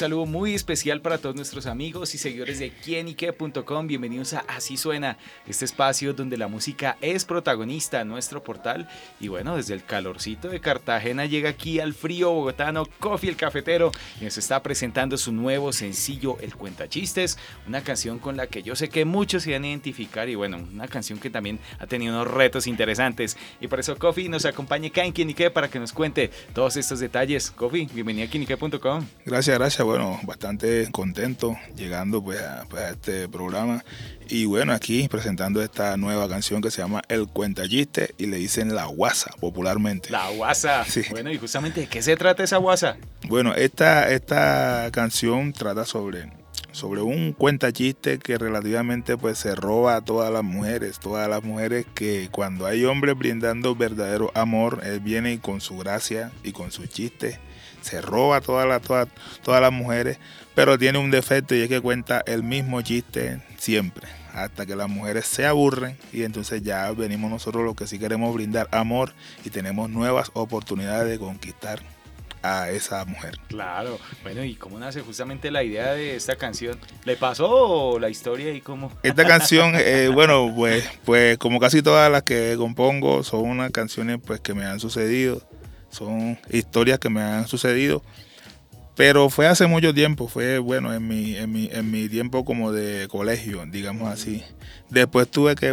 Saludo muy especial para todos nuestros amigos y seguidores de quienique.com. Bienvenidos a Así Suena, este espacio donde la música es protagonista nuestro portal. Y bueno, desde el calorcito de Cartagena llega aquí al frío bogotano Coffee el Cafetero y nos está presentando su nuevo sencillo El Cuenta Chistes, una canción con la que yo sé que muchos se van a identificar y bueno, una canción que también ha tenido unos retos interesantes. Y por eso Coffee nos acompaña acá en Quienique para que nos cuente todos estos detalles. Coffee, bienvenido a quienique.com. Gracias, gracias bueno, bastante contento llegando pues a, pues a, este programa y bueno, aquí presentando esta nueva canción que se llama El Cuentalliste y le dicen La Guasa popularmente. La Guasa. Sí. Bueno, y justamente, ¿de qué se trata esa Guasa? Bueno, esta, esta canción trata sobre sobre un cuentachiste que relativamente pues se roba a todas las mujeres, todas las mujeres que cuando hay hombres brindando verdadero amor, él viene con su gracia y con su chiste se roba a todas todas, todas las mujeres, pero tiene un defecto y es que cuenta el mismo chiste siempre, hasta que las mujeres se aburren y entonces ya venimos nosotros los que sí queremos brindar amor y tenemos nuevas oportunidades de conquistar a esa mujer. Claro, bueno, ¿y cómo nace justamente la idea de esta canción? ¿Le pasó la historia y cómo? Esta canción, eh, bueno, pues, pues como casi todas las que compongo, son unas canciones pues que me han sucedido son historias que me han sucedido. Pero fue hace mucho tiempo, fue bueno en mi, en mi, en mi tiempo como de colegio, digamos así. Después tuve que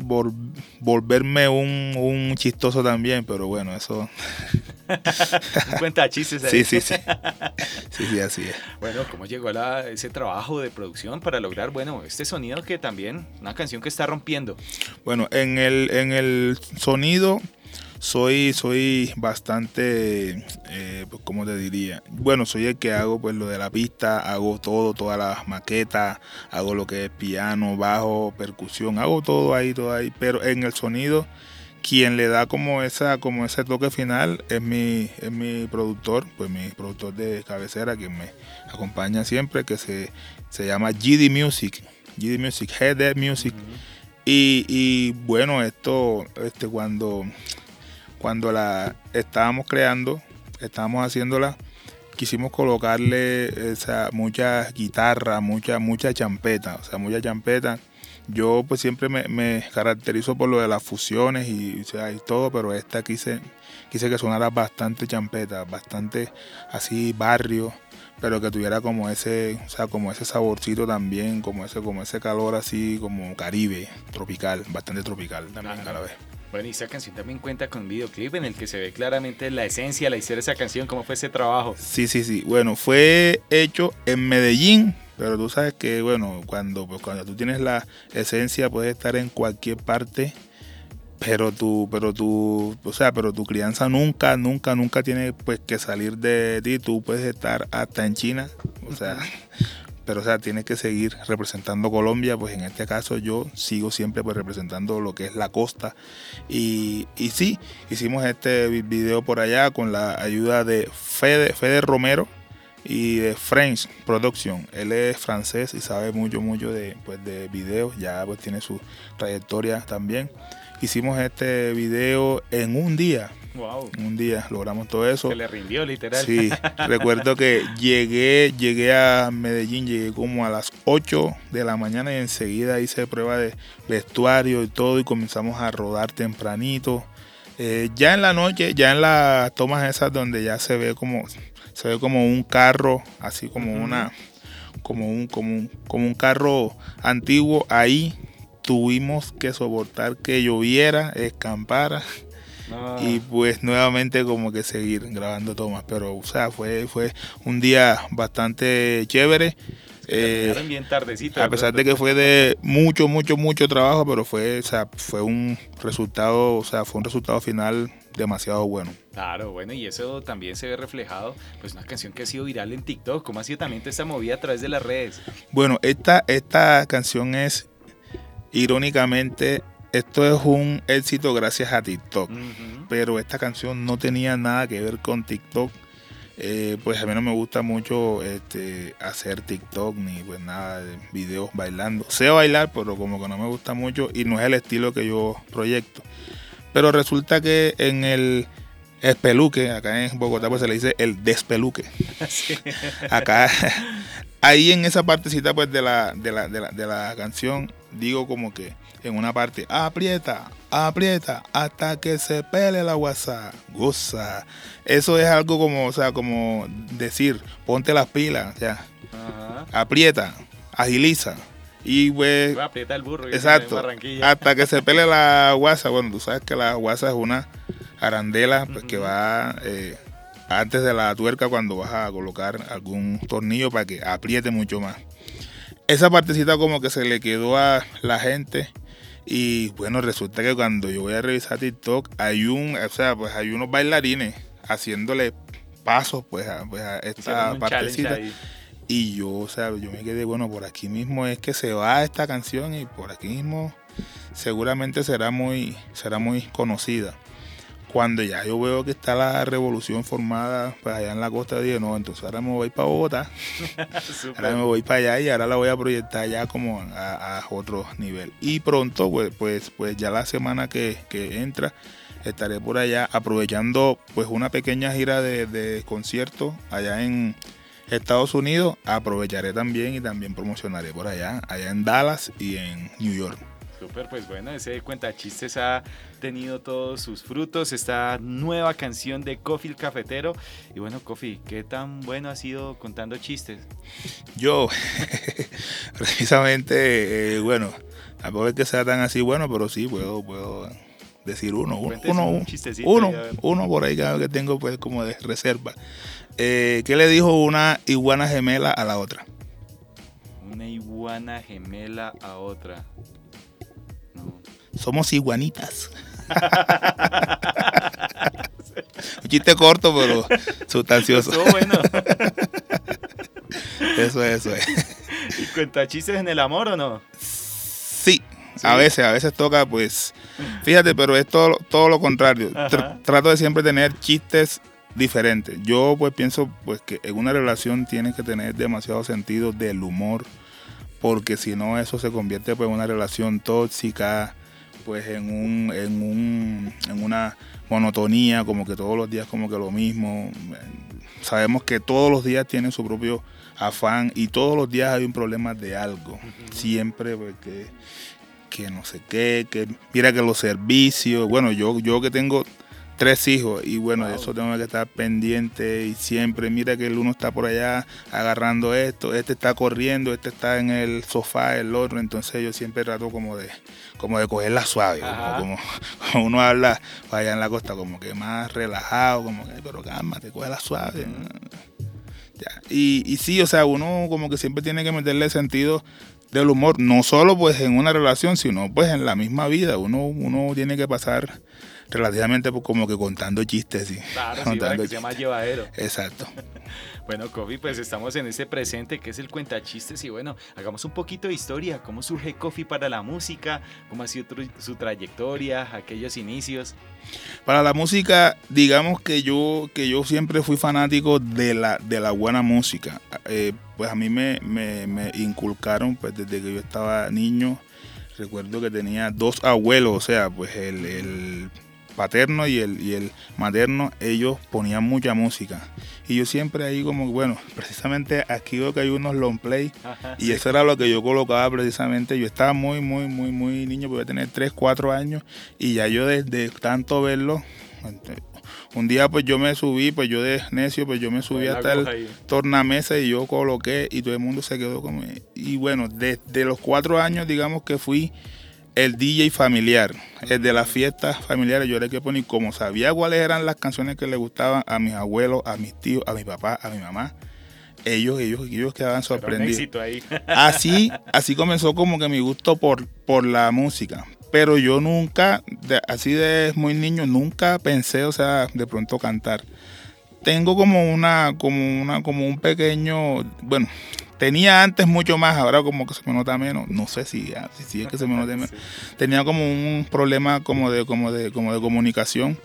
volverme un, un, chistoso también, pero bueno, eso... cuenta chistes ahí. Sí, sí, sí. Sí, sí, así es. Bueno, ¿cómo llegó a ese trabajo de producción para lograr, bueno, este sonido que también, una canción que está rompiendo? Bueno, en el, en el sonido soy, soy bastante, eh, pues, ¿cómo te diría? Bueno, soy el que hago pues lo de la pista, hago todo, todas las maquetas, hago lo que es piano, bajo, percusión, hago todo ahí, todo ahí, pero en el sonido quien le da como esa como ese toque final es mi es mi productor pues mi productor de cabecera quien me acompaña siempre que se, se llama GD Music GD Music Head Music. Y, y, bueno esto este cuando cuando la estábamos creando, estábamos haciéndola, quisimos colocarle esa, mucha guitarra, mucha, mucha champeta, o sea, mucha champeta. Yo pues siempre me, caracterizo por lo de las fusiones y, y todo, pero esta quise, quise que sonara bastante champeta, bastante así barrio, pero que tuviera como ese, o sea, como ese saborcito también, como ese, como ese calor así como caribe, tropical, bastante tropical también a la vez. Bueno, y esa canción también cuenta con un videoclip en el que se ve claramente la esencia, la historia de esa canción, cómo fue ese trabajo. Sí, sí, sí. Bueno, fue hecho en Medellín, pero tú sabes que, bueno, cuando, pues, cuando tú tienes la esencia, puedes estar en cualquier parte, pero tú, pero tú, o sea, pero tu crianza nunca, nunca, nunca tiene pues que salir de ti. Tú puedes estar hasta en China, o sea, pero o sea, tienes que seguir representando Colombia, pues en este caso yo sigo siempre pues representando lo que es la costa. Y, y sí, hicimos este video por allá con la ayuda de Fede, Fede Romero y de French Production. Él es francés y sabe mucho, mucho de, pues, de videos, ya pues tiene su trayectoria también. Hicimos este video en un día, un día logramos todo eso. Se le rindió literal. Sí, recuerdo que llegué, llegué a Medellín, llegué como a las 8 de la mañana y enseguida hice prueba de vestuario y todo y comenzamos a rodar tempranito. Eh, ya en la noche, ya en las tomas esas donde ya se ve como se ve como un carro, así como una como un, como un, como un carro antiguo, ahí tuvimos que soportar que lloviera, escampara y pues nuevamente como que seguir grabando tomas. Pero, o sea, fue, fue un día bastante chévere. Eh, bien tardecito, a pesar de que fue de mucho, mucho, mucho trabajo, pero fue, o sea, fue un resultado, o sea, fue un resultado final demasiado bueno. Claro, bueno, y eso también se ve reflejado, pues una canción que ha sido viral en TikTok, ¿cómo ha sido también esta movida a través de las redes? Bueno, esta, esta canción es irónicamente esto es un éxito gracias a TikTok. Pero esta canción no tenía nada que ver con TikTok. Eh, pues a mí no me gusta mucho este, hacer TikTok ni pues nada de videos bailando. Sé bailar, pero como que no me gusta mucho y no es el estilo que yo proyecto. Pero resulta que en el espeluque, acá en Bogotá pues se le dice el despeluque. Acá, ahí en esa partecita pues de la, de la, de la, de la canción, digo como que en una parte, aprieta, aprieta hasta que se pele la guasa, goza. Eso es algo como, o sea, como decir, ponte las pilas, ya. Aprieta, agiliza. Y pues. Aprieta el burro. Exacto. Hasta que se pele la guasa. Bueno, tú sabes que la guasa es una arandela pues, que va eh, antes de la tuerca cuando vas a colocar algún tornillo para que apriete mucho más. Esa partecita como que se le quedó a la gente y bueno, resulta que cuando yo voy a revisar TikTok hay un, o sea, pues hay unos bailarines haciéndole pasos pues a, pues esta partecita. Y yo, o sea, yo me quedé, bueno, por aquí mismo es que se va esta canción y por aquí mismo seguramente será muy, será muy conocida. Cuando ya yo veo que está la revolución formada pues allá en la costa, dije, no, entonces ahora me voy para Bogotá. ahora me voy para allá y ahora la voy a proyectar ya como a, otro nivel. Y pronto, pues, pues, pues ya la semana que, entra, estaré por allá aprovechando pues una pequeña gira de, de conciertos allá en Estados Unidos. Aprovecharé también y también promocionaré por allá, allá en Dallas y en New York. Súper, pues bueno, ese cuenta chistes ha tenido todos sus frutos, esta nueva canción de Coffee el Cafetero. Y bueno, Coffee, ¿qué tan bueno ha sido contando chistes? Yo, precisamente, eh, bueno, tampoco es que sea tan así bueno, pero sí puedo, puedo decir uno, uno, uno, uno, uno, por ahí que tengo pues como de reserva. Eh, ¿Qué le dijo una iguana gemela a la otra? Una iguana gemela a otra. Somos iguanitas. Un chiste corto, pero sustancioso. bueno. eso es, eso es. ¿Y cuenta chistes en el amor o no? Sí, a veces, a veces toca, pues. Fíjate, pero es todo, todo lo contrario. trato de siempre tener chistes diferentes. Yo, pues, pienso pues que en una relación tiene que tener demasiado sentido del humor, porque si no, eso se convierte pues, en una relación tóxica pues en un, en un, en una monotonía, como que todos los días como que lo mismo. Sabemos que todos los días tienen su propio afán y todos los días hay un problema de algo. Siempre pues, que, que no sé qué, que mira que los servicios, bueno, yo, yo que tengo tres hijos. Y bueno, eso tengo que estar pendiente y siempre, mira que el uno está por allá agarrando esto, este está corriendo, este está en el sofá, el otro, entonces yo siempre trato como de como de cogerla suave, como, uno habla allá en la costa como que más relajado, como que pero cálmate, la suave. Y, y sí, o sea, uno como que siempre tiene que meterle sentido del humor, no solo pues en una relación, sino pues en la misma vida. Uno, uno tiene que pasar relativamente pues, como que contando chistes. y Claro, contando que sea más llevadero. Exacto. bueno, Coffee, pues estamos en ese presente que es el cuentachistes y bueno, hagamos un poquito de historia. ¿Cómo surge Coffee para la música? ¿Cómo ha sido su trayectoria, aquellos inicios? Para la música, digamos que yo, que yo siempre fui fanático de la, de la buena música. Eh, pues a mí me, me, inculcaron pues desde que yo estaba niño. Recuerdo que tenía dos abuelos, o sea, pues el paterno y el, y el materno, ellos ponían mucha música. Y yo siempre ahí como, bueno, precisamente aquí veo que hay unos long play y eso era lo que yo colocaba precisamente. Yo estaba muy, muy, muy, muy niño, podía tener 3, 4 años y ya yo desde tanto verlo, un día pues yo me subí, pues yo de necio, pues yo me subí hasta el tornamesa y yo coloqué y todo el mundo se quedó como... Y bueno, desde los cuatro años digamos que fui el DJ familiar, el de las fiestas familiares, yo era el que ponía, como sabía cuáles eran las canciones que le gustaban a mis abuelos, a mis tíos, a mi papá, a mi mamá, ellos, ellos, ellos quedaban sorprendidos. Así, así comenzó como que mi gusto por, por la música. Pero yo nunca, así de muy niño, nunca pensé, o sea, de pronto cantar. Tengo como una, como una, como un pequeño, bueno, Tenía antes mucho más, ahora como que se me nota menos. No sé si, ah, si, es que se me nota menos. Tenía como un problema como de, como de, como de comunicación.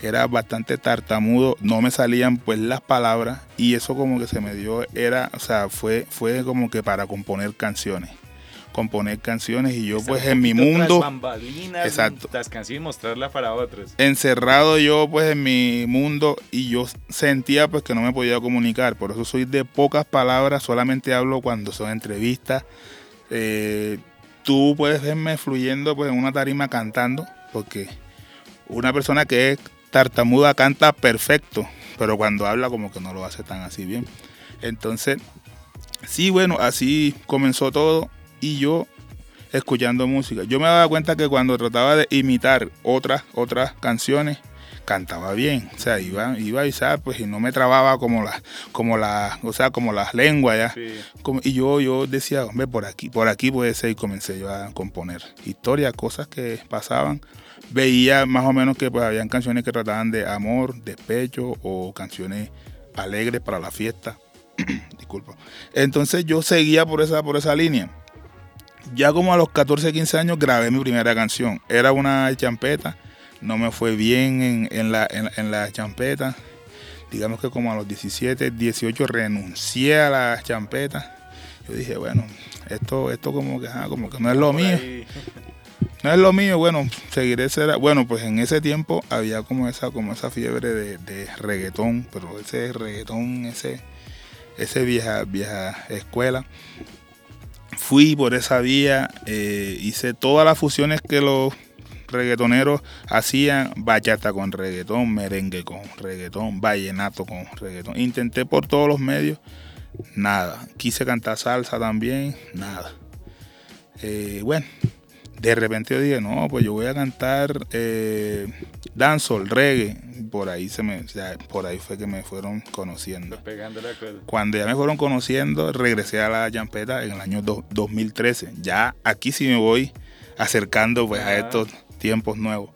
era bastante tartamudo, no me salían pues las palabras y eso como que se me dio, era, o sea, fue, fue como que para componer canciones componer canciones y yo pues en mi mundo exacto. las canciones y mostrarlas para otros. Encerrado yo pues en mi mundo y yo sentía pues que no me podía comunicar. Por eso soy de pocas palabras solamente hablo cuando son entrevistas. Eh, tú puedes verme fluyendo pues en una tarima cantando porque una persona que es tartamuda canta perfecto pero cuando habla como que no lo hace tan así bien. Entonces sí bueno así comenzó todo y yo escuchando música. Yo me daba cuenta que cuando trataba de imitar otras, otras canciones, cantaba bien. O sea, iba, iba y pues y no me trababa como las, como la, o sea, como las lenguas ya. y yo, yo decía, hombre, por aquí, por aquí puede ser, y comencé yo a componer historias, cosas que pasaban. Veía más o menos que pues habían canciones que trataban de amor, despecho o canciones alegres para la fiesta. Disculpa. Entonces yo seguía por esa, por esa línea ya como a los 14, 15 años grabé mi primera canción. Era una champeta, no me fue bien en, la, en, la champeta. Digamos que como a los 17, 18 renuncié a la champeta. Yo dije, bueno, esto, esto como que, como que no es lo mío. No es lo mío, bueno, seguiré ser, bueno, pues en ese tiempo había como esa, como esa fiebre de, de reggaetón, pero ese reggaetón, ese, ese vieja, vieja escuela, fui por esa vía, eh, hice todas las fusiones que los reggaetoneros hacían, bachata con reggaetón, merengue con reggaetón, vallenato con reggaetón. Intenté por todos los medios, nada. Quise cantar salsa también, nada. Eh, bueno, de repente yo dije, no, pues yo voy a cantar eh, reggae. Por ahí se me, por ahí fue que me fueron conociendo. Cuando ya me fueron conociendo, regresé a la champeta en el año 2013. Ya aquí sí me voy acercando pues a estos tiempos nuevos.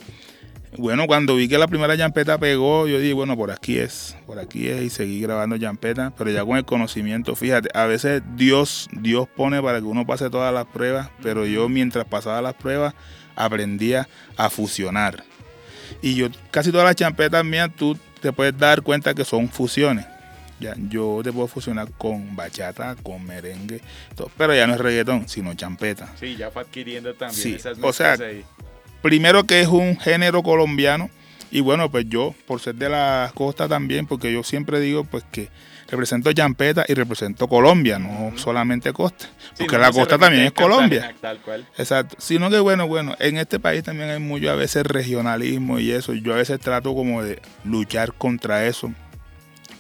Bueno, cuando vi que la primera yampeta pegó, yo dije, bueno, por aquí es, por aquí es, y seguí grabando yampeta, pero ya con el conocimiento, fíjate, a veces Dios, Dios pone para que uno pase todas las pruebas, pero yo mientras pasaba las pruebas aprendía a fusionar. Y yo, casi todas las champetas mías, tú te puedes dar cuenta que son fusiones. Ya, yo te puedo fusionar con bachata, con merengue, pero ya no es reggaetón, sino champeta. Sí, ya fue adquiriendo también sí, esas o sea, ahí primero que es un género colombiano y bueno, pues yo por ser de la costa también, porque yo siempre digo pues que represento Champeta y represento Colombia, no solamente costa, porque la costa también es Colombia. Tal cual. Exacto, sino que bueno, bueno, en este país también hay mucho a veces regionalismo y eso, yo a veces trato como de luchar contra eso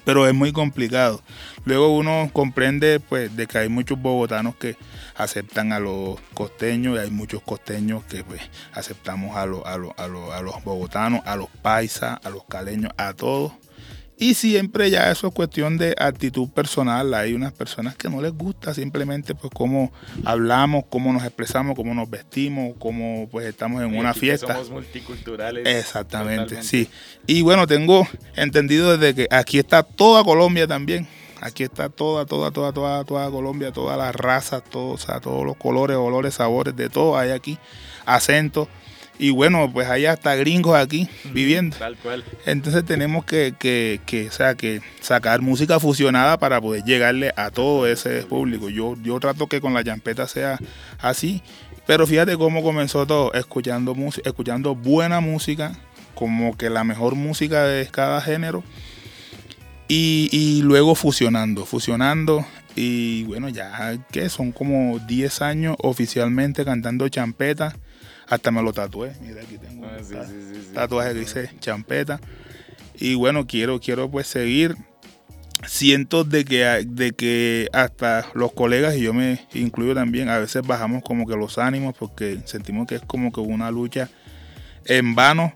pero es muy complicado. Luego uno comprende pues de que hay muchos bogotanos que aceptan a los costeños y hay muchos costeños que pues aceptamos a, a, a, a los bogotanos, a los paisas, a los caleños, a todos y siempre ya eso es cuestión de actitud personal. Hay unas personas que no les gusta simplemente pues cómo hablamos, cómo nos expresamos, cómo nos vestimos, cómo pues estamos en una fiesta. Somos multiculturales. Exactamente, sí. Y bueno, tengo entendido desde que aquí está toda Colombia también. Aquí está toda, toda, toda, toda, toda Colombia, todas las razas, todos, todos los colores, olores, sabores, de todo hay aquí. Acentos. Y bueno, pues hay hasta gringos aquí viviendo. Tal cual. Entonces tenemos que, que, que, o sea, que sacar música fusionada para poder llegarle a todo ese público. Yo, yo trato que con la champeta sea así. Pero fíjate cómo comenzó todo, escuchando, escuchando buena música, como que la mejor música de cada género. Y, y luego fusionando, fusionando. Y bueno, ya que son como 10 años oficialmente cantando champeta hasta me lo tatué. Mira, aquí tengo ah, un tatuaje que dice champeta. Y bueno, quiero, quiero pues seguir. Siento de que, de que hasta los colegas, y yo me incluyo también, a veces bajamos como que los ánimos porque sentimos que es como que una lucha en vano.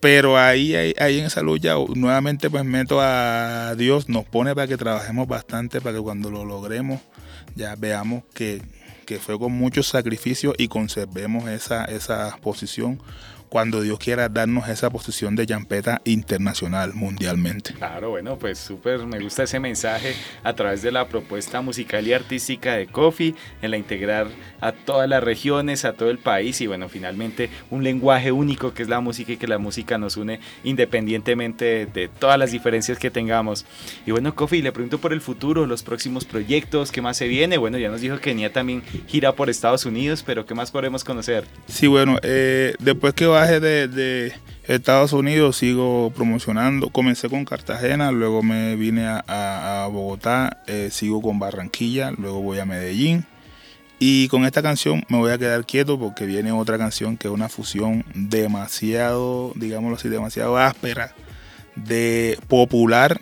Pero ahí, ahí, ahí, en esa lucha nuevamente pues meto a Dios, nos pone para que trabajemos bastante, para que cuando lo logremos ya veamos que, que fue con mucho sacrificio y conservemos esa, esa posición cuando Dios quiera darnos esa posición de champeta internacional, mundialmente. Claro, bueno, pues súper, me gusta ese mensaje a través de la propuesta musical y artística de Kofi, en la integrar a todas las regiones, a todo el país y bueno, finalmente un lenguaje único que es la música y que la música nos une independientemente de, todas las diferencias que tengamos. Y bueno, Kofi, le pregunto por el futuro, los próximos proyectos, ¿qué más se viene? Bueno, ya nos dijo que Nia también gira por Estados Unidos, pero ¿qué más podemos conocer? Sí, bueno, eh, después que baje de, Estados Unidos sigo promocionando. Comencé con Cartagena, luego me vine a, Bogotá, eh, sigo con Barranquilla, luego voy a Medellín. Y con esta canción me voy a quedar quieto porque viene otra canción que es una fusión demasiado, digámoslo así, demasiado áspera de popular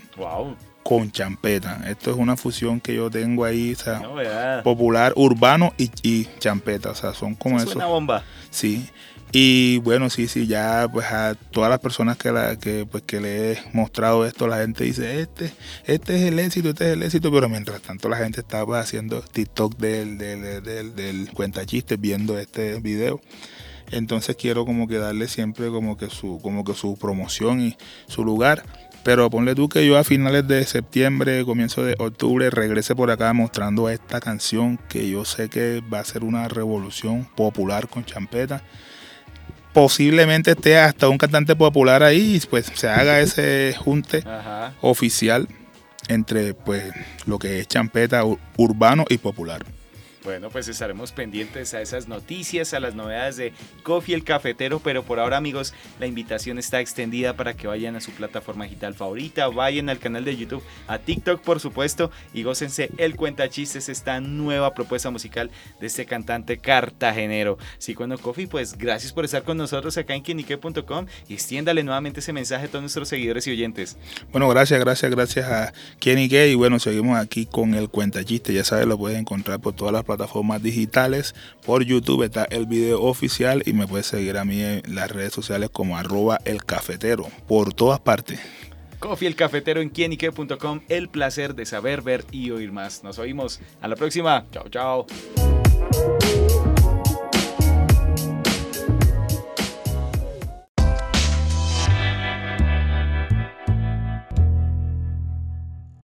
con champeta. Esto es una fusión que yo tengo ahí, o sea, popular, urbano y, champeta. O sea, son como eso. Es una bomba. Sí. Y bueno, sí, sí, ya pues a todas las personas que, la, que, pues, que le he mostrado esto, la gente dice, este, este es el éxito, este es el éxito, pero mientras tanto la gente estaba haciendo TikTok del, del, del, del cuenta chistes viendo este video. Entonces quiero como que darle siempre como que su, como que su promoción y su lugar. Pero ponle tú que yo a finales de septiembre, comienzo de octubre, regrese por acá mostrando esta canción que yo sé que va a ser una revolución popular con champeta posiblemente esté hasta un cantante popular ahí y pues se haga ese junte oficial entre pues lo que es champeta urbano y popular. Bueno, pues estaremos pendientes a esas noticias, a las novedades de Coffee el Cafetero, pero por ahora amigos, la invitación está extendida para que vayan a su plataforma digital favorita, vayan al canal de YouTube, a TikTok por supuesto, y gócense el Cuenta Chistes, esta nueva propuesta musical de este cantante cartagenero. Sí, cuando Coffee, pues gracias por estar con nosotros acá en quienique.com y extiéndale nuevamente ese mensaje a todos nuestros seguidores y oyentes. Bueno, gracias, gracias, gracias a Quienique y bueno, seguimos aquí con el Cuenta Chistes, ya sabes, lo puedes encontrar por todas las plataformas plataformas digitales. Por YouTube está el video oficial y me puedes seguir a mí en las redes sociales como arroba el cafetero, por todas partes. Coffee el cafetero en quienique.com. El placer de saber, ver y oír más. Nos oímos. A la próxima. Chao, chao.